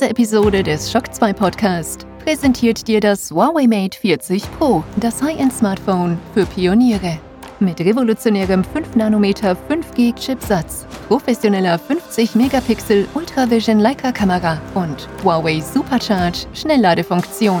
Diese Episode des Shock 2 Podcast präsentiert dir das Huawei Mate 40 Pro, das High-End-Smartphone für Pioniere. Mit revolutionärem 5 nm 5G-Chipsatz, professioneller 50 Megapixel Ultravision Leica-Kamera und Huawei Supercharge Schnellladefunktion.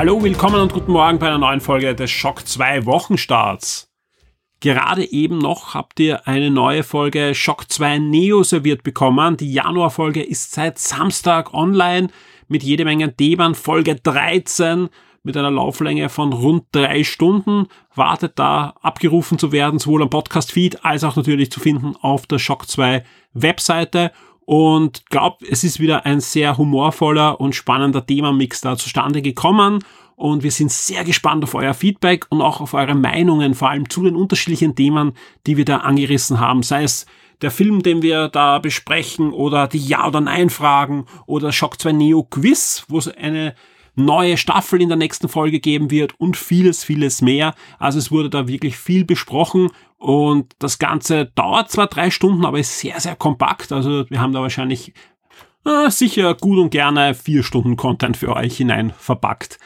Hallo, willkommen und guten Morgen bei einer neuen Folge des Schock 2 Wochenstarts. Gerade eben noch habt ihr eine neue Folge Schock 2 Neo serviert bekommen. Die Januarfolge ist seit Samstag online mit jede Menge Themen. Folge 13 mit einer Lauflänge von rund drei Stunden. Wartet da abgerufen zu werden, sowohl am Podcast-Feed als auch natürlich zu finden auf der Shock 2 Webseite und glaube, es ist wieder ein sehr humorvoller und spannender Themamix da zustande gekommen. Und wir sind sehr gespannt auf euer Feedback und auch auf eure Meinungen, vor allem zu den unterschiedlichen Themen, die wir da angerissen haben, sei es der Film, den wir da besprechen oder die Ja- oder Nein-Fragen oder Shock 2 Neo Quiz, wo es eine neue Staffel in der nächsten Folge geben wird und vieles, vieles mehr. Also es wurde da wirklich viel besprochen und das Ganze dauert zwar drei Stunden, aber ist sehr, sehr kompakt. Also wir haben da wahrscheinlich äh, sicher gut und gerne vier Stunden Content für euch hinein verpackt.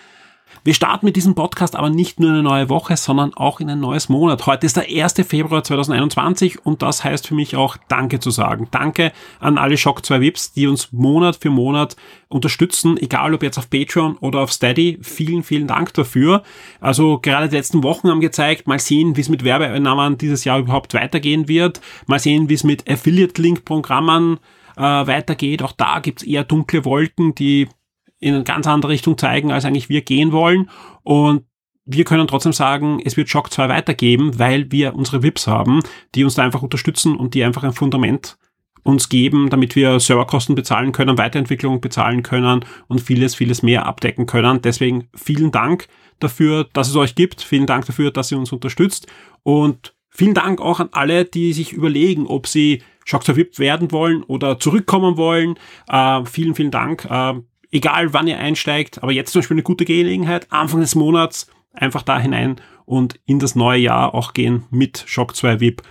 Wir starten mit diesem Podcast aber nicht nur eine neue Woche, sondern auch in ein neues Monat. Heute ist der 1. Februar 2021 und das heißt für mich auch Danke zu sagen. Danke an alle Shock 2 Vips, die uns Monat für Monat unterstützen, egal ob jetzt auf Patreon oder auf Steady. Vielen, vielen Dank dafür. Also gerade die letzten Wochen haben gezeigt, mal sehen, wie es mit Werbeeinnahmen dieses Jahr überhaupt weitergehen wird. Mal sehen, wie es mit Affiliate-Link-Programmen äh, weitergeht. Auch da gibt's eher dunkle Wolken, die in eine ganz andere Richtung zeigen, als eigentlich wir gehen wollen. Und wir können trotzdem sagen, es wird Shock 2 weitergeben, weil wir unsere VIPs haben, die uns da einfach unterstützen und die einfach ein Fundament uns geben, damit wir Serverkosten bezahlen können, Weiterentwicklung bezahlen können und vieles, vieles mehr abdecken können. Deswegen vielen Dank dafür, dass es euch gibt. Vielen Dank dafür, dass ihr uns unterstützt. Und vielen Dank auch an alle, die sich überlegen, ob sie Shock 2 VIP werden wollen oder zurückkommen wollen. Äh, vielen, vielen Dank. Äh, egal wann ihr einsteigt, aber jetzt zum Beispiel eine gute Gelegenheit, Anfang des Monats einfach da hinein und in das neue Jahr auch gehen mit Shock 2 VIP.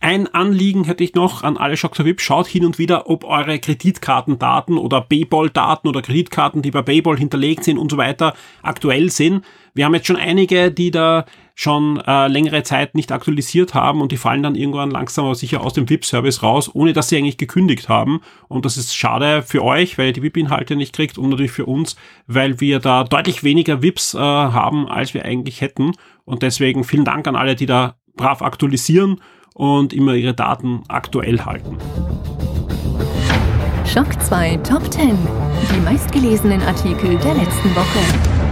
Ein Anliegen hätte ich noch an alle Shock 2 VIP. Schaut hin und wieder, ob eure Kreditkartendaten oder Payball-Daten oder Kreditkarten, die bei Payball hinterlegt sind und so weiter, aktuell sind. Wir haben jetzt schon einige, die da schon äh, längere Zeit nicht aktualisiert haben und die fallen dann irgendwann langsam aber sicher aus dem VIP-Service raus, ohne dass sie eigentlich gekündigt haben. Und das ist schade für euch, weil ihr die VIP-Inhalte nicht kriegt und natürlich für uns, weil wir da deutlich weniger VIPs äh, haben, als wir eigentlich hätten. Und deswegen vielen Dank an alle, die da brav aktualisieren und immer ihre Daten aktuell halten. Schock 2 Top 10. Die meistgelesenen Artikel der letzten Woche.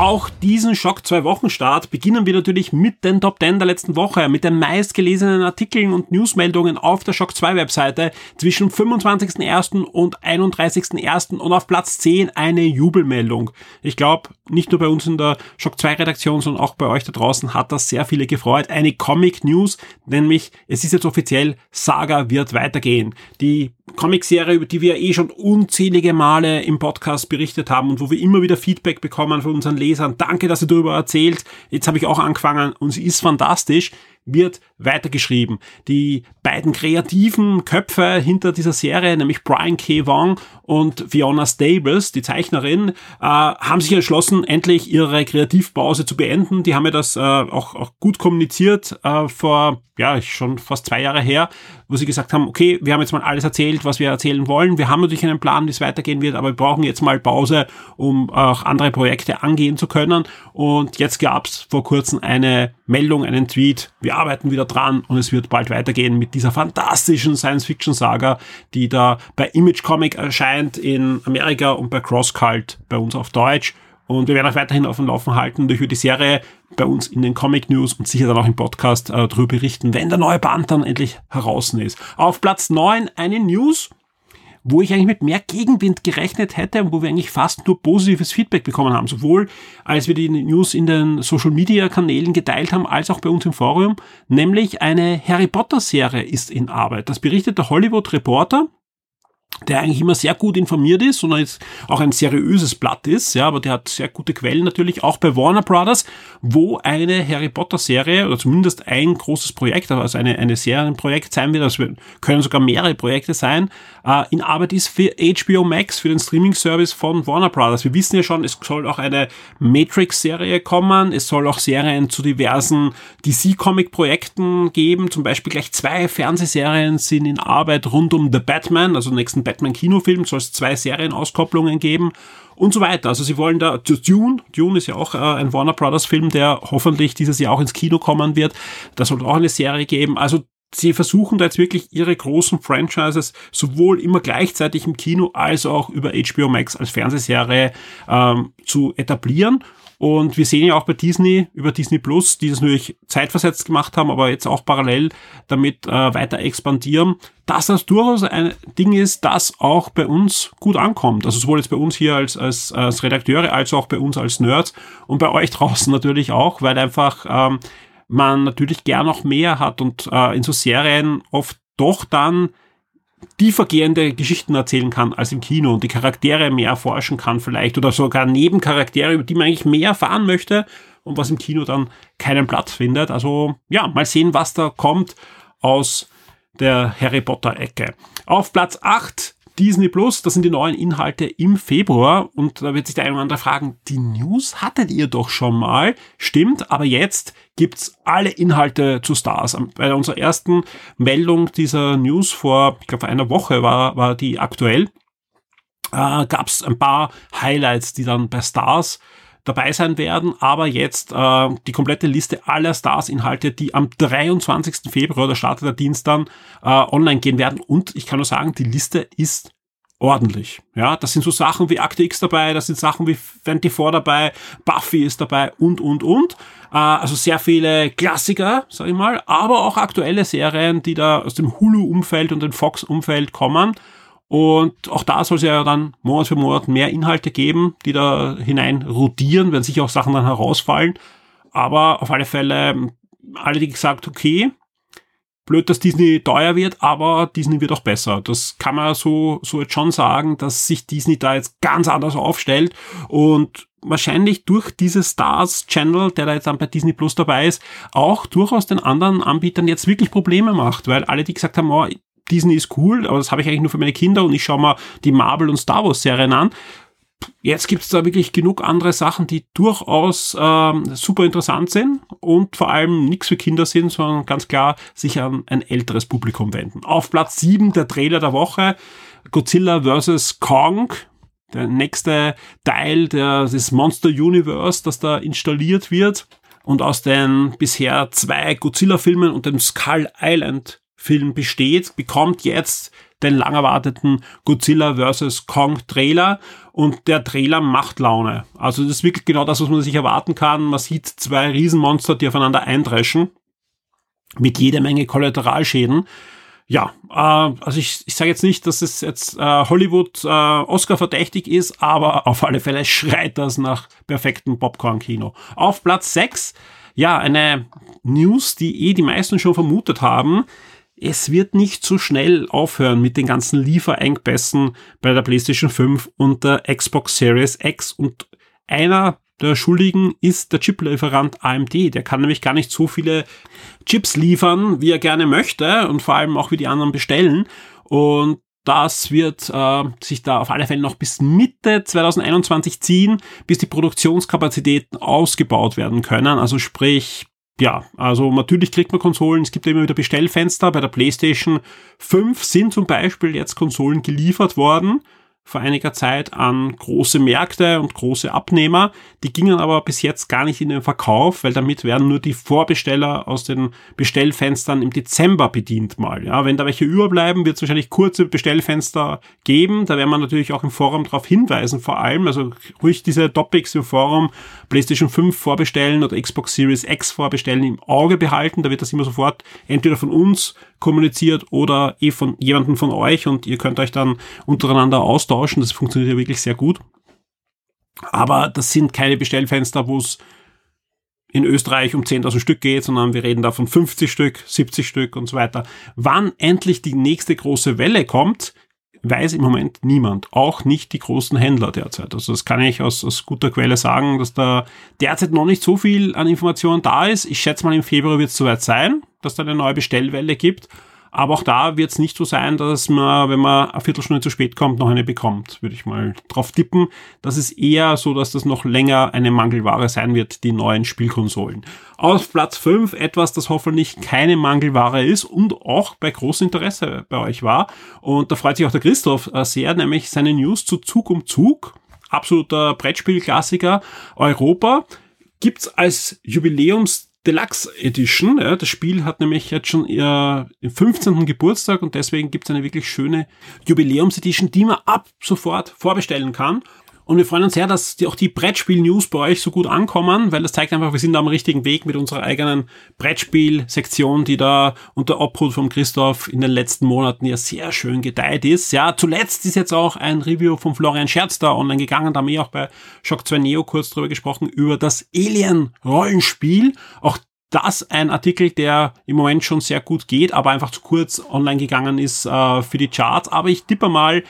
Auch diesen Schock zwei Wochen Start beginnen wir natürlich mit den Top 10 der letzten Woche, mit den meistgelesenen Artikeln und Newsmeldungen auf der Schock 2 Webseite zwischen 25.01. und 31.01. und auf Platz 10 eine Jubelmeldung. Ich glaube, nicht nur bei uns in der Schock 2 Redaktion, sondern auch bei euch da draußen hat das sehr viele gefreut. Eine Comic News, nämlich es ist jetzt offiziell, Saga wird weitergehen. Die Comicserie, über die wir eh schon unzählige Male im Podcast berichtet haben und wo wir immer wieder Feedback bekommen von unseren Lesern. Danke, dass ihr darüber erzählt. Jetzt habe ich auch angefangen und sie ist fantastisch wird weitergeschrieben. Die beiden kreativen Köpfe hinter dieser Serie, nämlich Brian K. Wong und Fiona Stables, die Zeichnerin, äh, haben sich entschlossen, endlich ihre Kreativpause zu beenden. Die haben mir das äh, auch, auch gut kommuniziert äh, vor, ja, schon fast zwei Jahre her, wo sie gesagt haben, okay, wir haben jetzt mal alles erzählt, was wir erzählen wollen. Wir haben natürlich einen Plan, wie es weitergehen wird, aber wir brauchen jetzt mal Pause, um auch andere Projekte angehen zu können. Und jetzt gab es vor kurzem eine Meldung, einen Tweet, wir arbeiten wieder dran und es wird bald weitergehen mit dieser fantastischen Science-Fiction-Saga, die da bei Image Comic erscheint in Amerika und bei CrossCult bei uns auf Deutsch. Und wir werden auch weiterhin auf dem Laufen halten durch die Serie bei uns in den Comic News und sicher dann auch im Podcast äh, darüber berichten, wenn der neue Band dann endlich heraus ist. Auf Platz 9 eine News, wo ich eigentlich mit mehr Gegenwind gerechnet hätte und wo wir eigentlich fast nur positives Feedback bekommen haben. Sowohl als wir die News in den Social Media Kanälen geteilt haben, als auch bei uns im Forum. Nämlich eine Harry Potter Serie ist in Arbeit. Das berichtet der Hollywood Reporter der eigentlich immer sehr gut informiert ist und auch ein seriöses Blatt ist, ja, aber der hat sehr gute Quellen natürlich, auch bei Warner Brothers, wo eine Harry Potter Serie oder zumindest ein großes Projekt, also eine, eine Serienprojekt sein wird, also können sogar mehrere Projekte sein, äh, in Arbeit ist für HBO Max, für den Streaming-Service von Warner Brothers. Wir wissen ja schon, es soll auch eine Matrix-Serie kommen, es soll auch Serien zu diversen DC-Comic-Projekten geben, zum Beispiel gleich zwei Fernsehserien sind in Arbeit rund um The Batman, also nächsten Batman-Kinofilm, soll es zwei Serienauskopplungen geben und so weiter. Also sie wollen da, Dune, Dune ist ja auch äh, ein Warner Brothers Film, der hoffentlich dieses Jahr auch ins Kino kommen wird. Da soll auch eine Serie geben. Also sie versuchen da jetzt wirklich ihre großen Franchises sowohl immer gleichzeitig im Kino als auch über HBO Max als Fernsehserie ähm, zu etablieren. Und wir sehen ja auch bei Disney, über Disney Plus, die das natürlich zeitversetzt gemacht haben, aber jetzt auch parallel damit äh, weiter expandieren, dass das durchaus ein Ding ist, das auch bei uns gut ankommt. Also sowohl jetzt bei uns hier als, als, als Redakteure, als auch bei uns als Nerds und bei euch draußen natürlich auch, weil einfach ähm, man natürlich gern noch mehr hat und äh, in so Serien oft doch dann tiefergehende Geschichten erzählen kann als im Kino und die Charaktere mehr erforschen kann vielleicht oder sogar Nebencharaktere, über die man eigentlich mehr erfahren möchte und was im Kino dann keinen Platz findet. Also ja, mal sehen, was da kommt aus der Harry Potter Ecke. Auf Platz 8 Disney Plus, das sind die neuen Inhalte im Februar und da wird sich der eine oder andere fragen, die News hattet ihr doch schon mal, stimmt, aber jetzt gibt's alle Inhalte zu Stars. Bei unserer ersten Meldung dieser News vor, ich glaube einer Woche war, war die aktuell, äh, gab's ein paar Highlights, die dann bei Stars dabei sein werden, aber jetzt äh, die komplette Liste aller Stars-Inhalte, die am 23. Februar, der startet der Dienst dann, äh, online gehen werden. Und ich kann nur sagen, die Liste ist ordentlich. Ja, das sind so Sachen wie Akte X dabei, das sind Sachen wie 24 dabei, Buffy ist dabei und, und, und. Äh, also sehr viele Klassiker, sag ich mal, aber auch aktuelle Serien, die da aus dem Hulu-Umfeld und dem Fox-Umfeld kommen. Und auch da soll es ja dann Monat für Monat mehr Inhalte geben, die da hinein rotieren, werden sicher auch Sachen dann herausfallen. Aber auf alle Fälle, alle, die gesagt, okay, blöd, dass Disney teuer wird, aber Disney wird auch besser. Das kann man so, so jetzt schon sagen, dass sich Disney da jetzt ganz anders aufstellt und wahrscheinlich durch diese Stars Channel, der da jetzt dann bei Disney Plus dabei ist, auch durchaus den anderen Anbietern jetzt wirklich Probleme macht, weil alle, die gesagt haben, oh, Disney ist cool, aber das habe ich eigentlich nur für meine Kinder und ich schaue mal die Marvel und Star Wars Serien an. Jetzt gibt es da wirklich genug andere Sachen, die durchaus ähm, super interessant sind und vor allem nichts für Kinder sind, sondern ganz klar sich an ein älteres Publikum wenden. Auf Platz 7 der Trailer der Woche, Godzilla vs. Kong, der nächste Teil der, des Monster Universe, das da installiert wird und aus den bisher zwei Godzilla-Filmen und dem Skull Island Film besteht, bekommt jetzt den lang erwarteten Godzilla vs. Kong Trailer und der Trailer macht Laune. Also das ist wirklich genau das, was man sich erwarten kann. Man sieht zwei Riesenmonster, die aufeinander eindreschen mit jeder Menge Kollateralschäden. Ja, äh, also ich, ich sage jetzt nicht, dass es jetzt äh, Hollywood äh, Oscar verdächtig ist, aber auf alle Fälle schreit das nach perfektem Popcorn-Kino. Auf Platz 6, ja, eine News, die eh die meisten schon vermutet haben es wird nicht so schnell aufhören mit den ganzen Lieferengpässen bei der PlayStation 5 und der Xbox Series X. Und einer der Schuldigen ist der Chiplieferant AMD. Der kann nämlich gar nicht so viele Chips liefern, wie er gerne möchte und vor allem auch wie die anderen bestellen. Und das wird äh, sich da auf alle Fälle noch bis Mitte 2021 ziehen, bis die Produktionskapazitäten ausgebaut werden können. Also sprich ja, also natürlich kriegt man Konsolen, es gibt immer wieder Bestellfenster. Bei der PlayStation 5 sind zum Beispiel jetzt Konsolen geliefert worden vor einiger Zeit an große Märkte und große Abnehmer. Die gingen aber bis jetzt gar nicht in den Verkauf, weil damit werden nur die Vorbesteller aus den Bestellfenstern im Dezember bedient mal. Ja, wenn da welche überbleiben, wird es wahrscheinlich kurze Bestellfenster geben. Da werden wir natürlich auch im Forum darauf hinweisen, vor allem. Also ruhig diese Topics im Forum PlayStation 5 vorbestellen oder Xbox Series X vorbestellen im Auge behalten. Da wird das immer sofort entweder von uns kommuniziert oder eh von jemandem von euch und ihr könnt euch dann untereinander austauschen. Das funktioniert ja wirklich sehr gut. Aber das sind keine Bestellfenster, wo es in Österreich um 10.000 Stück geht, sondern wir reden da von 50 Stück, 70 Stück und so weiter. Wann endlich die nächste große Welle kommt, weiß im Moment niemand, auch nicht die großen Händler derzeit. Also das kann ich aus, aus guter Quelle sagen, dass da derzeit noch nicht so viel an Informationen da ist. Ich schätze mal, im Februar wird es soweit sein, dass da eine neue Bestellwelle gibt. Aber auch da wird es nicht so sein, dass man, wenn man eine Viertelstunde zu spät kommt, noch eine bekommt, würde ich mal drauf tippen. Das ist eher so, dass das noch länger eine Mangelware sein wird, die neuen Spielkonsolen. Auf Platz 5 etwas, das hoffentlich keine Mangelware ist und auch bei großem Interesse bei euch war. Und da freut sich auch der Christoph äh, sehr, nämlich seine News zu Zug um Zug. Absoluter Brettspielklassiker Europa gibt's als Jubiläums Deluxe Edition. Ja, das Spiel hat nämlich jetzt schon ihr 15. Geburtstag und deswegen gibt es eine wirklich schöne Jubiläums-Edition, die man ab sofort vorbestellen kann. Und wir freuen uns sehr, dass die, auch die Brettspiel-News bei euch so gut ankommen, weil das zeigt einfach, wir sind am richtigen Weg mit unserer eigenen Brettspiel-Sektion, die da unter Obhut von Christoph in den letzten Monaten ja sehr schön gedeiht ist. Ja, zuletzt ist jetzt auch ein Review von Florian Scherz da online gegangen, da haben wir auch bei Shock 2 Neo kurz drüber gesprochen, über das Alien-Rollenspiel. Auch das ein Artikel, der im Moment schon sehr gut geht, aber einfach zu kurz online gegangen ist äh, für die Charts. Aber ich tippe mal,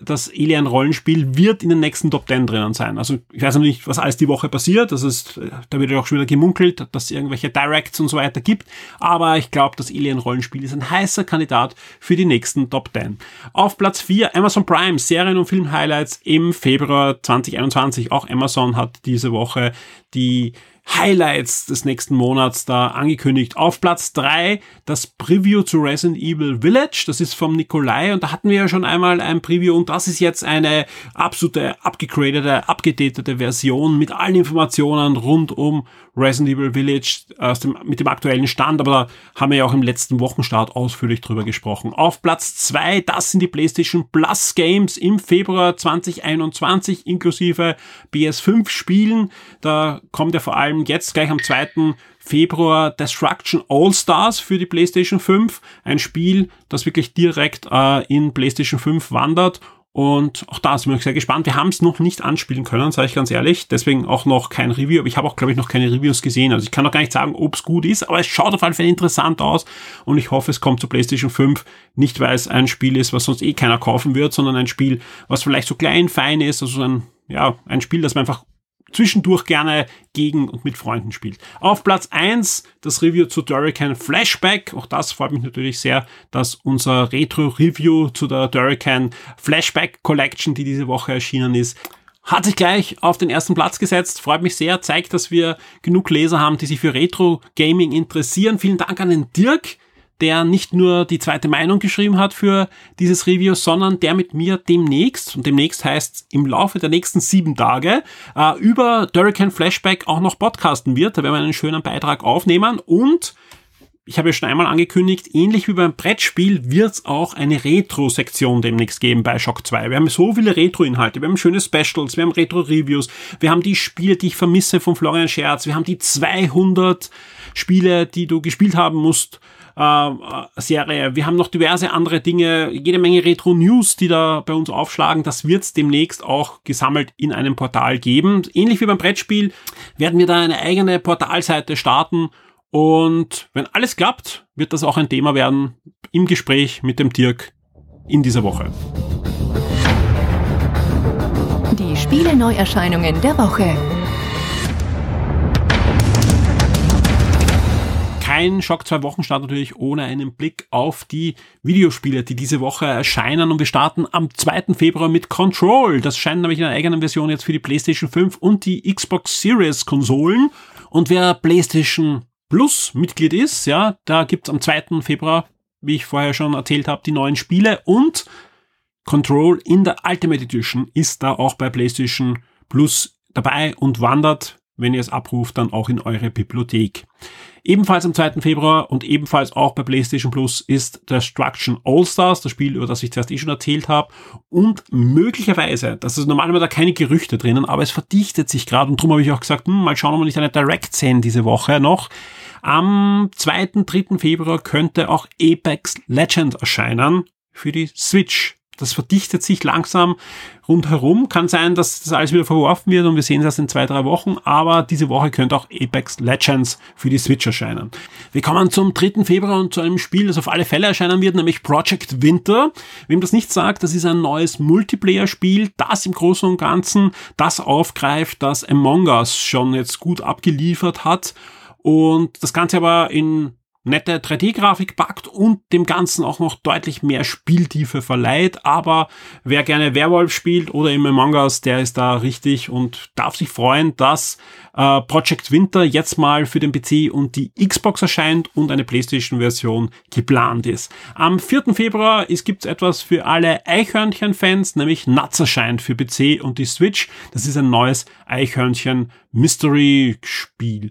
das Alien-Rollenspiel wird in den nächsten Top 10 drinnen sein. Also ich weiß noch nicht, was alles die Woche passiert. Das ist, da wird ja auch schon wieder gemunkelt, dass es irgendwelche Directs und so weiter gibt. Aber ich glaube, das Alien-Rollenspiel ist ein heißer Kandidat für die nächsten Top 10. Auf Platz 4 Amazon Prime, Serien- und Film-Highlights im Februar 2021. Auch Amazon hat diese Woche die Highlights des nächsten Monats da angekündigt. Auf Platz drei das Preview zu Resident Evil Village. Das ist vom Nikolai und da hatten wir ja schon einmal ein Preview und das ist jetzt eine absolute abgegradete, abgedatete Version mit allen Informationen rund um Resident Evil Village aus dem, mit dem aktuellen Stand, aber da haben wir ja auch im letzten Wochenstart ausführlich drüber gesprochen. Auf Platz zwei das sind die PlayStation Plus Games im Februar 2021 inklusive PS5 Spielen. Da kommt ja vor allem jetzt gleich am 2. Februar Destruction All Stars für die PlayStation 5. Ein Spiel, das wirklich direkt äh, in PlayStation 5 wandert und auch da sind wir sehr gespannt. Wir haben es noch nicht anspielen können, sage ich ganz ehrlich. Deswegen auch noch kein Review. Aber ich habe auch, glaube ich, noch keine Reviews gesehen. Also ich kann noch gar nicht sagen, ob es gut ist. Aber es schaut auf jeden Fall interessant aus. Und ich hoffe, es kommt zu PlayStation 5. Nicht, weil es ein Spiel ist, was sonst eh keiner kaufen wird, sondern ein Spiel, was vielleicht so klein, fein ist. Also ein, ja, ein Spiel, das man einfach zwischendurch gerne gegen und mit Freunden spielt. Auf Platz eins das Review zu Durican Flashback. Auch das freut mich natürlich sehr, dass unser Retro-Review zu der Durican Flashback Collection, die diese Woche erschienen ist, hat sich gleich auf den ersten Platz gesetzt. Freut mich sehr, zeigt, dass wir genug Leser haben, die sich für Retro-Gaming interessieren. Vielen Dank an den Dirk, der nicht nur die zweite Meinung geschrieben hat für dieses Review, sondern der mit mir demnächst, und demnächst heißt im Laufe der nächsten sieben Tage, äh, über Durrican Flashback auch noch podcasten wird. Da werden wir einen schönen Beitrag aufnehmen. Und ich habe ja schon einmal angekündigt, ähnlich wie beim Brettspiel wird es auch eine Retro-Sektion demnächst geben bei Shock 2. Wir haben so viele Retro-Inhalte, wir haben schöne Specials, wir haben Retro-Reviews, wir haben die Spiele, die ich vermisse von Florian Scherz, wir haben die 200 Spiele, die du gespielt haben musst Serie. Wir haben noch diverse andere Dinge, jede Menge Retro-News, die da bei uns aufschlagen. Das wird es demnächst auch gesammelt in einem Portal geben. Ähnlich wie beim Brettspiel werden wir da eine eigene Portalseite starten. Und wenn alles klappt, wird das auch ein Thema werden im Gespräch mit dem Dirk in dieser Woche. Die Spiele-Neuerscheinungen der Woche. Kein Schock zwei Wochen Start natürlich ohne einen Blick auf die Videospiele, die diese Woche erscheinen. Und wir starten am 2. Februar mit Control. Das scheint nämlich in einer eigenen Version jetzt für die PlayStation 5 und die Xbox Series Konsolen. Und wer PlayStation Plus Mitglied ist, ja, da gibt's am 2. Februar, wie ich vorher schon erzählt habe, die neuen Spiele und Control in der Ultimate Edition ist da auch bei PlayStation Plus dabei und wandert, wenn ihr es abruft, dann auch in eure Bibliothek. Ebenfalls am 2. Februar und ebenfalls auch bei PlayStation Plus ist Destruction All-Stars, das Spiel, über das ich zuerst eh schon erzählt habe. Und möglicherweise, das ist normalerweise da keine Gerüchte drinnen, aber es verdichtet sich gerade und darum habe ich auch gesagt, hm, mal schauen, ob wir nicht eine Direct sehen diese Woche noch. Am 2. 3. Februar könnte auch Apex Legends erscheinen für die Switch. Das verdichtet sich langsam rundherum. Kann sein, dass das alles wieder verworfen wird und wir sehen das in zwei, drei Wochen, aber diese Woche könnte auch Apex Legends für die Switch erscheinen. Wir kommen zum 3. Februar und zu einem Spiel, das auf alle Fälle erscheinen wird, nämlich Project Winter. Wem das nicht sagt, das ist ein neues Multiplayer-Spiel, das im Großen und Ganzen das aufgreift, das Among Us schon jetzt gut abgeliefert hat und das Ganze aber in nette 3D-Grafik packt und dem Ganzen auch noch deutlich mehr Spieltiefe verleiht. Aber wer gerne Werwolf spielt oder im Mangas, der ist da richtig und darf sich freuen, dass äh, Project Winter jetzt mal für den PC und die Xbox erscheint und eine PlayStation-Version geplant ist. Am 4. Februar gibt es etwas für alle Eichhörnchen-Fans, nämlich Nuts erscheint für PC und die Switch. Das ist ein neues Eichhörnchen-Mystery-Spiel.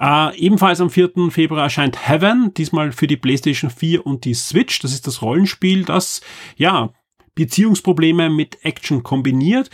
Äh, ebenfalls am 4. Februar erscheint Heaven, diesmal für die PlayStation 4 und die Switch. Das ist das Rollenspiel, das ja Beziehungsprobleme mit Action kombiniert.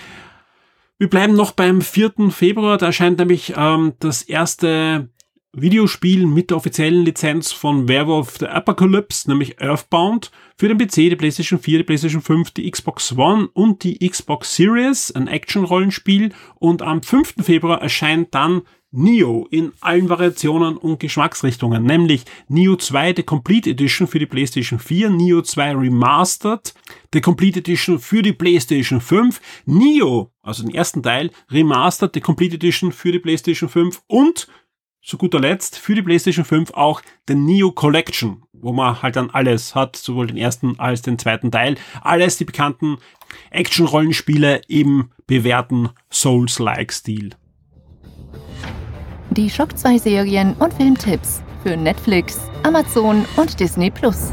Wir bleiben noch beim 4. Februar, da erscheint nämlich ähm, das erste Videospiel mit der offiziellen Lizenz von Werewolf the Apocalypse, nämlich Earthbound, für den PC, die PlayStation 4, die PlayStation 5, die Xbox One und die Xbox Series, ein Action-Rollenspiel. Und am 5. Februar erscheint dann Neo in allen Variationen und Geschmacksrichtungen, nämlich Neo 2 The Complete Edition für die PlayStation 4, Neo 2 Remastered, The Complete Edition für die PlayStation 5, Neo, also den ersten Teil, Remastered The Complete Edition für die PlayStation 5 und zu guter Letzt für die PlayStation 5 auch The Neo Collection, wo man halt dann alles hat, sowohl den ersten als den zweiten Teil, alles die bekannten Action-Rollenspiele im bewährten Souls-like-Stil. Die Shock 2 Serien und Filmtipps für Netflix, Amazon und Disney Plus.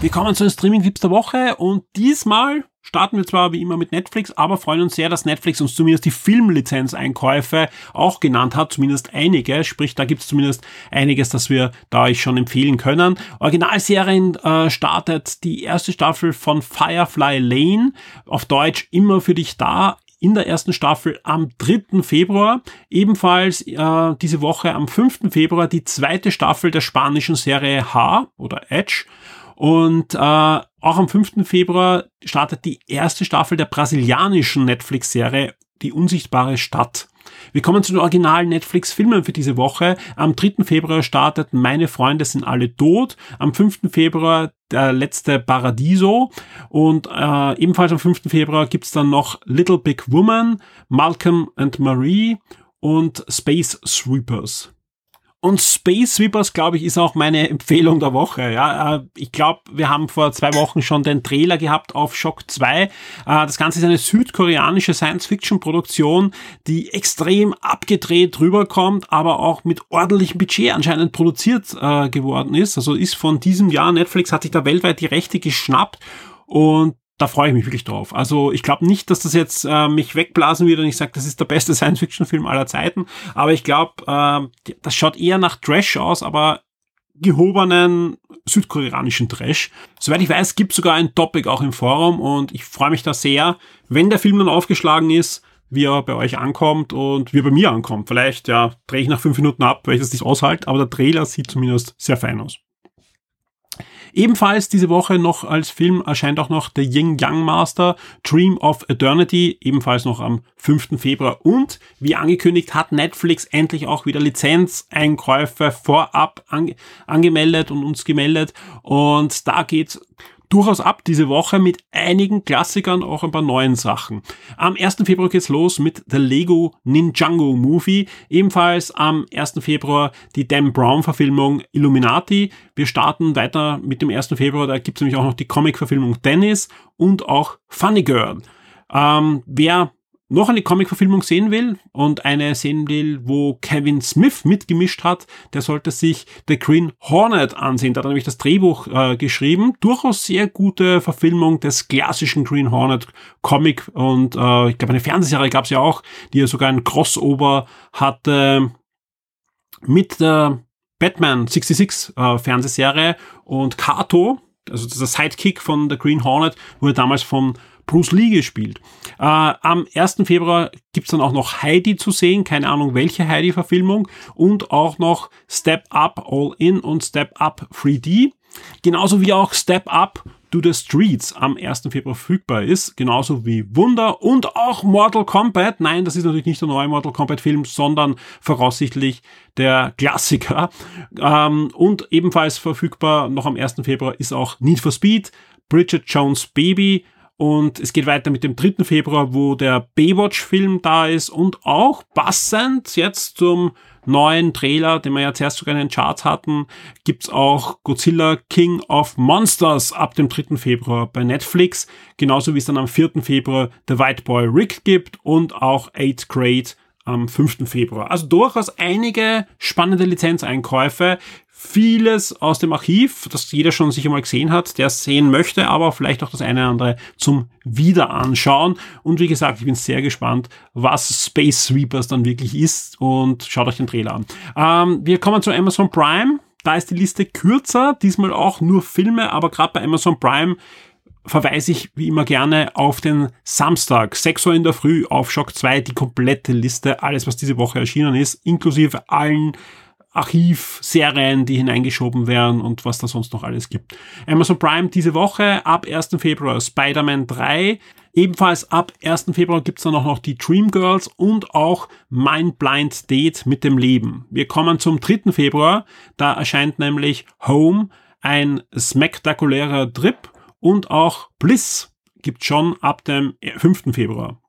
Wir kommen zu den Streaming-Tipps der Woche und diesmal starten wir zwar wie immer mit Netflix, aber freuen uns sehr, dass Netflix uns zumindest die Filmlizenzeinkäufe auch genannt hat, zumindest einige, sprich da gibt es zumindest einiges, das wir da euch schon empfehlen können. Originalserien äh, startet die erste Staffel von Firefly Lane, auf Deutsch immer für dich da, in der ersten Staffel am 3. Februar. Ebenfalls äh, diese Woche am 5. Februar die zweite Staffel der spanischen Serie H oder Edge. Und äh, auch am 5. Februar startet die erste Staffel der brasilianischen Netflix-Serie Die unsichtbare Stadt. Wir kommen zu den originalen Netflix-Filmen für diese Woche. Am 3. Februar startet Meine Freunde sind alle tot. Am 5. Februar der letzte Paradiso. Und äh, ebenfalls am 5. Februar gibt's dann noch Little Big Woman, Malcolm and Marie und Space Sweepers. Und Space Sweepers, glaube ich, ist auch meine Empfehlung der Woche. Ja, äh, ich glaube, wir haben vor zwei Wochen schon den Trailer gehabt auf Shock 2. Äh, das Ganze ist eine südkoreanische Science-Fiction-Produktion, die extrem abgedreht rüberkommt, aber auch mit ordentlichem Budget anscheinend produziert äh, geworden ist. Also ist von diesem Jahr, Netflix hat sich da weltweit die Rechte geschnappt und da freue ich mich wirklich drauf. Also ich glaube nicht, dass das jetzt äh, mich wegblasen wird und ich sage, das ist der beste Science-Fiction-Film aller Zeiten. Aber ich glaube, äh, das schaut eher nach Trash aus, aber gehobenen südkoreanischen Trash. Soweit ich weiß, gibt sogar ein Topic auch im Forum und ich freue mich da sehr, wenn der Film dann aufgeschlagen ist, wie er bei euch ankommt und wie er bei mir ankommt. Vielleicht, ja, drehe ich nach fünf Minuten ab, weil ich das nicht aushalte, aber der Trailer sieht zumindest sehr fein aus. Ebenfalls diese Woche noch als Film erscheint auch noch The Yin Yang Master Dream of Eternity, ebenfalls noch am 5. Februar. Und wie angekündigt hat Netflix endlich auch wieder Lizenzeinkäufe vorab ange angemeldet und uns gemeldet. Und da geht's durchaus ab diese Woche mit einigen Klassikern, auch ein paar neuen Sachen. Am 1. Februar geht's los mit The Lego Ninjago Movie. Ebenfalls am 1. Februar die Dan Brown Verfilmung Illuminati. Wir starten weiter mit dem 1. Februar, da gibt's nämlich auch noch die Comic-Verfilmung Dennis und auch Funny Girl. Ähm, wer noch eine Comic-Verfilmung sehen will und eine sehen will, wo Kevin Smith mitgemischt hat, der sollte sich The Green Hornet ansehen. Da hat er nämlich das Drehbuch äh, geschrieben. Durchaus sehr gute Verfilmung des klassischen Green Hornet Comic und äh, ich glaube eine Fernsehserie gab es ja auch, die ja sogar ein Crossover hatte mit der Batman 66 äh, Fernsehserie und Kato, also der Sidekick von The Green Hornet, wurde damals von Bruce Lee gespielt. Äh, am 1. Februar gibt's dann auch noch Heidi zu sehen, keine Ahnung welche Heidi-Verfilmung und auch noch Step Up All In und Step Up 3D. Genauso wie auch Step Up to the Streets am 1. Februar verfügbar ist, genauso wie Wunder und auch Mortal Kombat. Nein, das ist natürlich nicht der neue Mortal Kombat Film, sondern voraussichtlich der Klassiker. Ähm, und ebenfalls verfügbar noch am 1. Februar ist auch Need for Speed, Bridget Jones Baby, und es geht weiter mit dem 3. Februar, wo der Baywatch-Film da ist und auch passend jetzt zum neuen Trailer, den wir ja zuerst sogar in den Charts hatten, gibt's auch Godzilla King of Monsters ab dem 3. Februar bei Netflix, genauso wie es dann am 4. Februar The White Boy Rick gibt und auch 8th Grade am 5. Februar. Also durchaus einige spannende Lizenzeinkäufe vieles aus dem Archiv, das jeder schon sicher mal gesehen hat, der es sehen möchte, aber vielleicht auch das eine oder andere zum Wiederanschauen. Und wie gesagt, ich bin sehr gespannt, was Space Sweepers dann wirklich ist und schaut euch den Trailer an. Ähm, wir kommen zu Amazon Prime. Da ist die Liste kürzer, diesmal auch nur Filme, aber gerade bei Amazon Prime verweise ich wie immer gerne auf den Samstag, 6 Uhr in der Früh auf Shock 2, die komplette Liste, alles was diese Woche erschienen ist, inklusive allen Archivserien, die hineingeschoben werden und was da sonst noch alles gibt. Amazon Prime diese Woche ab 1. Februar Spider-Man 3. Ebenfalls ab 1. Februar gibt's dann auch noch die Dreamgirls und auch Mind Blind Date mit dem Leben. Wir kommen zum 3. Februar. Da erscheint nämlich Home, ein spektakulärer Trip und auch Bliss gibt schon ab dem 5. Februar.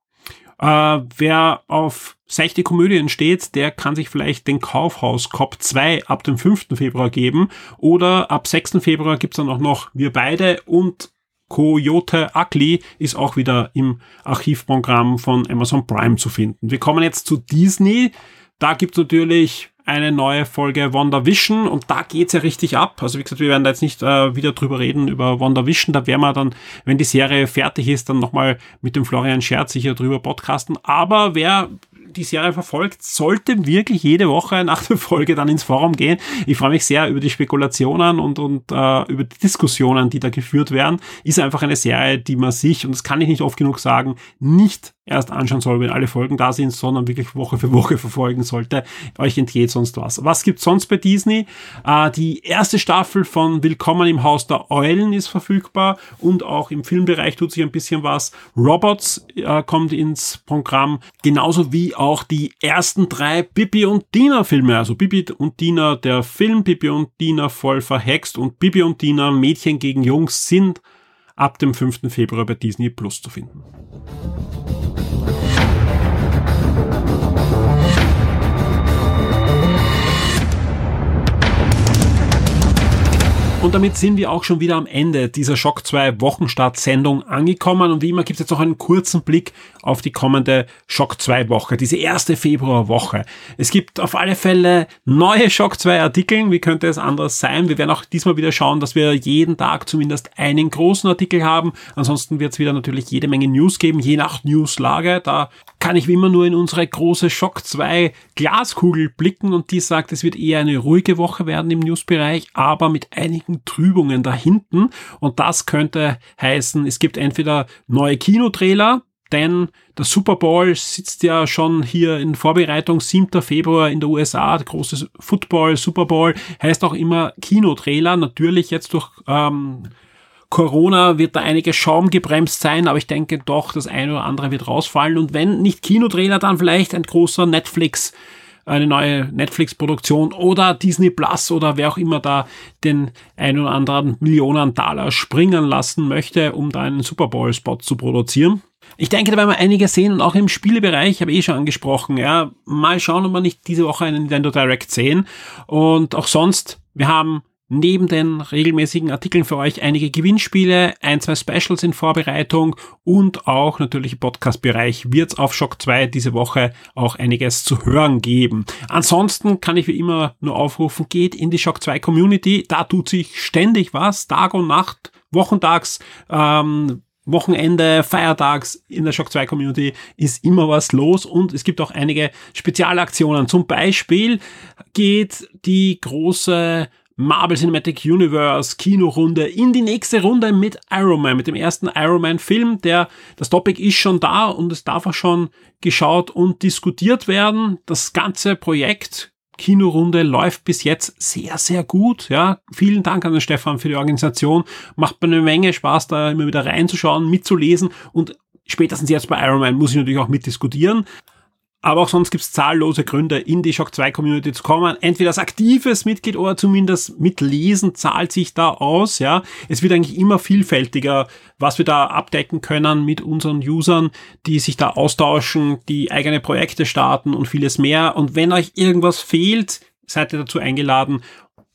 Äh, wer auf seichte Komödien steht, der kann sich vielleicht den Kaufhaus Cop 2 ab dem 5. Februar geben. Oder ab 6. Februar gibt's dann auch noch Wir beide und Coyote Ugly ist auch wieder im Archivprogramm von Amazon Prime zu finden. Wir kommen jetzt zu Disney. Da gibt's natürlich eine neue Folge WandaVision und da geht's ja richtig ab. Also wie gesagt, wir werden da jetzt nicht äh, wieder drüber reden über WandaVision. Da werden wir dann, wenn die Serie fertig ist, dann nochmal mit dem Florian Scherz sicher drüber podcasten. Aber wer die Serie verfolgt, sollte wirklich jede Woche nach der Folge dann ins Forum gehen. Ich freue mich sehr über die Spekulationen und, und äh, über die Diskussionen, die da geführt werden. Ist einfach eine Serie, die man sich, und das kann ich nicht oft genug sagen, nicht erst anschauen soll, wenn alle Folgen da sind, sondern wirklich Woche für Woche verfolgen sollte. Euch entgeht sonst was. Was gibt's sonst bei Disney? Äh, die erste Staffel von Willkommen im Haus der Eulen ist verfügbar und auch im Filmbereich tut sich ein bisschen was. Robots äh, kommt ins Programm, genauso wie auch die ersten drei Bibi und Dina Filme, also Bibi und Dina der Film, Bibi und Dina voll verhext und Bibi und Dina Mädchen gegen Jungs sind ab dem 5. Februar bei Disney Plus zu finden. Und damit sind wir auch schon wieder am Ende dieser Schock 2 Wochenstart-Sendung angekommen. Und wie immer gibt es jetzt noch einen kurzen Blick auf die kommende Schock 2 Woche, diese erste Februarwoche. Es gibt auf alle Fälle neue Schock 2 Artikel. Wie könnte es anders sein? Wir werden auch diesmal wieder schauen, dass wir jeden Tag zumindest einen großen Artikel haben. Ansonsten wird es wieder natürlich jede Menge News geben, je nach Newslage. Da kann ich wie immer nur in unsere große Schock 2 Glaskugel blicken und die sagt, es wird eher eine ruhige Woche werden im Newsbereich, aber mit einigen Trübungen da hinten. Und das könnte heißen, es gibt entweder neue Kinotrailer, denn der Super Bowl sitzt ja schon hier in Vorbereitung, 7. Februar in der USA, der große Football, Super Bowl, heißt auch immer Kinotrailer, natürlich jetzt durch ähm, Corona wird da einige Schaum gebremst sein, aber ich denke doch, das eine oder andere wird rausfallen. Und wenn nicht Kinotrailer, dann vielleicht ein großer Netflix, eine neue Netflix-Produktion oder Disney Plus oder wer auch immer da den ein oder anderen Millionen Dollar springen lassen möchte, um da einen Super Bowl-Spot zu produzieren. Ich denke, da werden wir einige sehen und auch im Spielebereich, habe ich eh schon angesprochen, ja, mal schauen, ob wir nicht diese Woche einen Nintendo Direct sehen. Und auch sonst, wir haben neben den regelmäßigen Artikeln für euch einige Gewinnspiele, ein, zwei Specials in Vorbereitung und auch natürlich im Podcast-Bereich wird es auf Shock 2 diese Woche auch einiges zu hören geben. Ansonsten kann ich wie immer nur aufrufen, geht in die Shock 2 Community, da tut sich ständig was, Tag und Nacht, wochentags, ähm, Wochenende, Feiertags in der Shock 2 Community ist immer was los und es gibt auch einige Spezialaktionen. Zum Beispiel geht die große Marvel Cinematic Universe Kinorunde in die nächste Runde mit Iron Man, mit dem ersten Iron Man Film. Der, das Topic ist schon da und es darf auch schon geschaut und diskutiert werden. Das ganze Projekt Kinorunde läuft bis jetzt sehr, sehr gut. Ja, vielen Dank an den Stefan für die Organisation. Macht mir eine Menge Spaß, da immer wieder reinzuschauen, mitzulesen und spätestens jetzt bei Iron Man muss ich natürlich auch mitdiskutieren. Aber auch sonst gibt es zahllose Gründe, in die Shock 2 Community zu kommen. Entweder als aktives Mitglied oder zumindest mitlesen zahlt sich da aus. Ja, es wird eigentlich immer vielfältiger, was wir da abdecken können mit unseren Usern, die sich da austauschen, die eigene Projekte starten und vieles mehr. Und wenn euch irgendwas fehlt, seid ihr dazu eingeladen,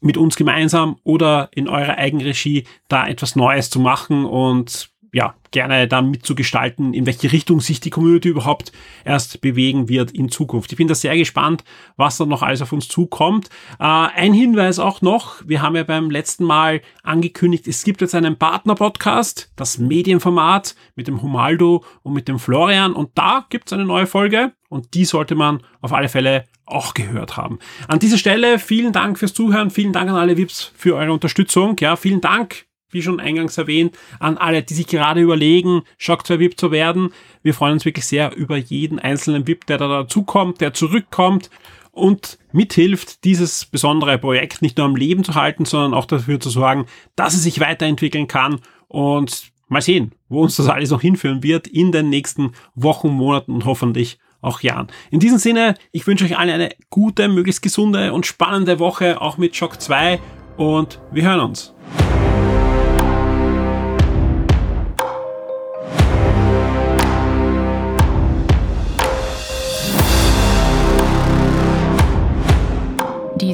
mit uns gemeinsam oder in eurer Eigenregie da etwas Neues zu machen und ja, gerne da mitzugestalten, in welche Richtung sich die Community überhaupt erst bewegen wird in Zukunft. Ich bin da sehr gespannt, was da noch alles auf uns zukommt. Äh, ein Hinweis auch noch, wir haben ja beim letzten Mal angekündigt, es gibt jetzt einen Partner-Podcast, das Medienformat mit dem Humaldo und mit dem Florian und da gibt es eine neue Folge und die sollte man auf alle Fälle auch gehört haben. An dieser Stelle vielen Dank fürs Zuhören, vielen Dank an alle VIPs für eure Unterstützung. Ja, vielen Dank wie schon eingangs erwähnt, an alle, die sich gerade überlegen, Shock 2 VIP zu werden. Wir freuen uns wirklich sehr über jeden einzelnen VIP, der da dazukommt, der zurückkommt und mithilft, dieses besondere Projekt nicht nur am Leben zu halten, sondern auch dafür zu sorgen, dass es sich weiterentwickeln kann und mal sehen, wo uns das alles noch hinführen wird in den nächsten Wochen, Monaten und hoffentlich auch Jahren. In diesem Sinne, ich wünsche euch allen eine gute, möglichst gesunde und spannende Woche, auch mit Shock 2 und wir hören uns.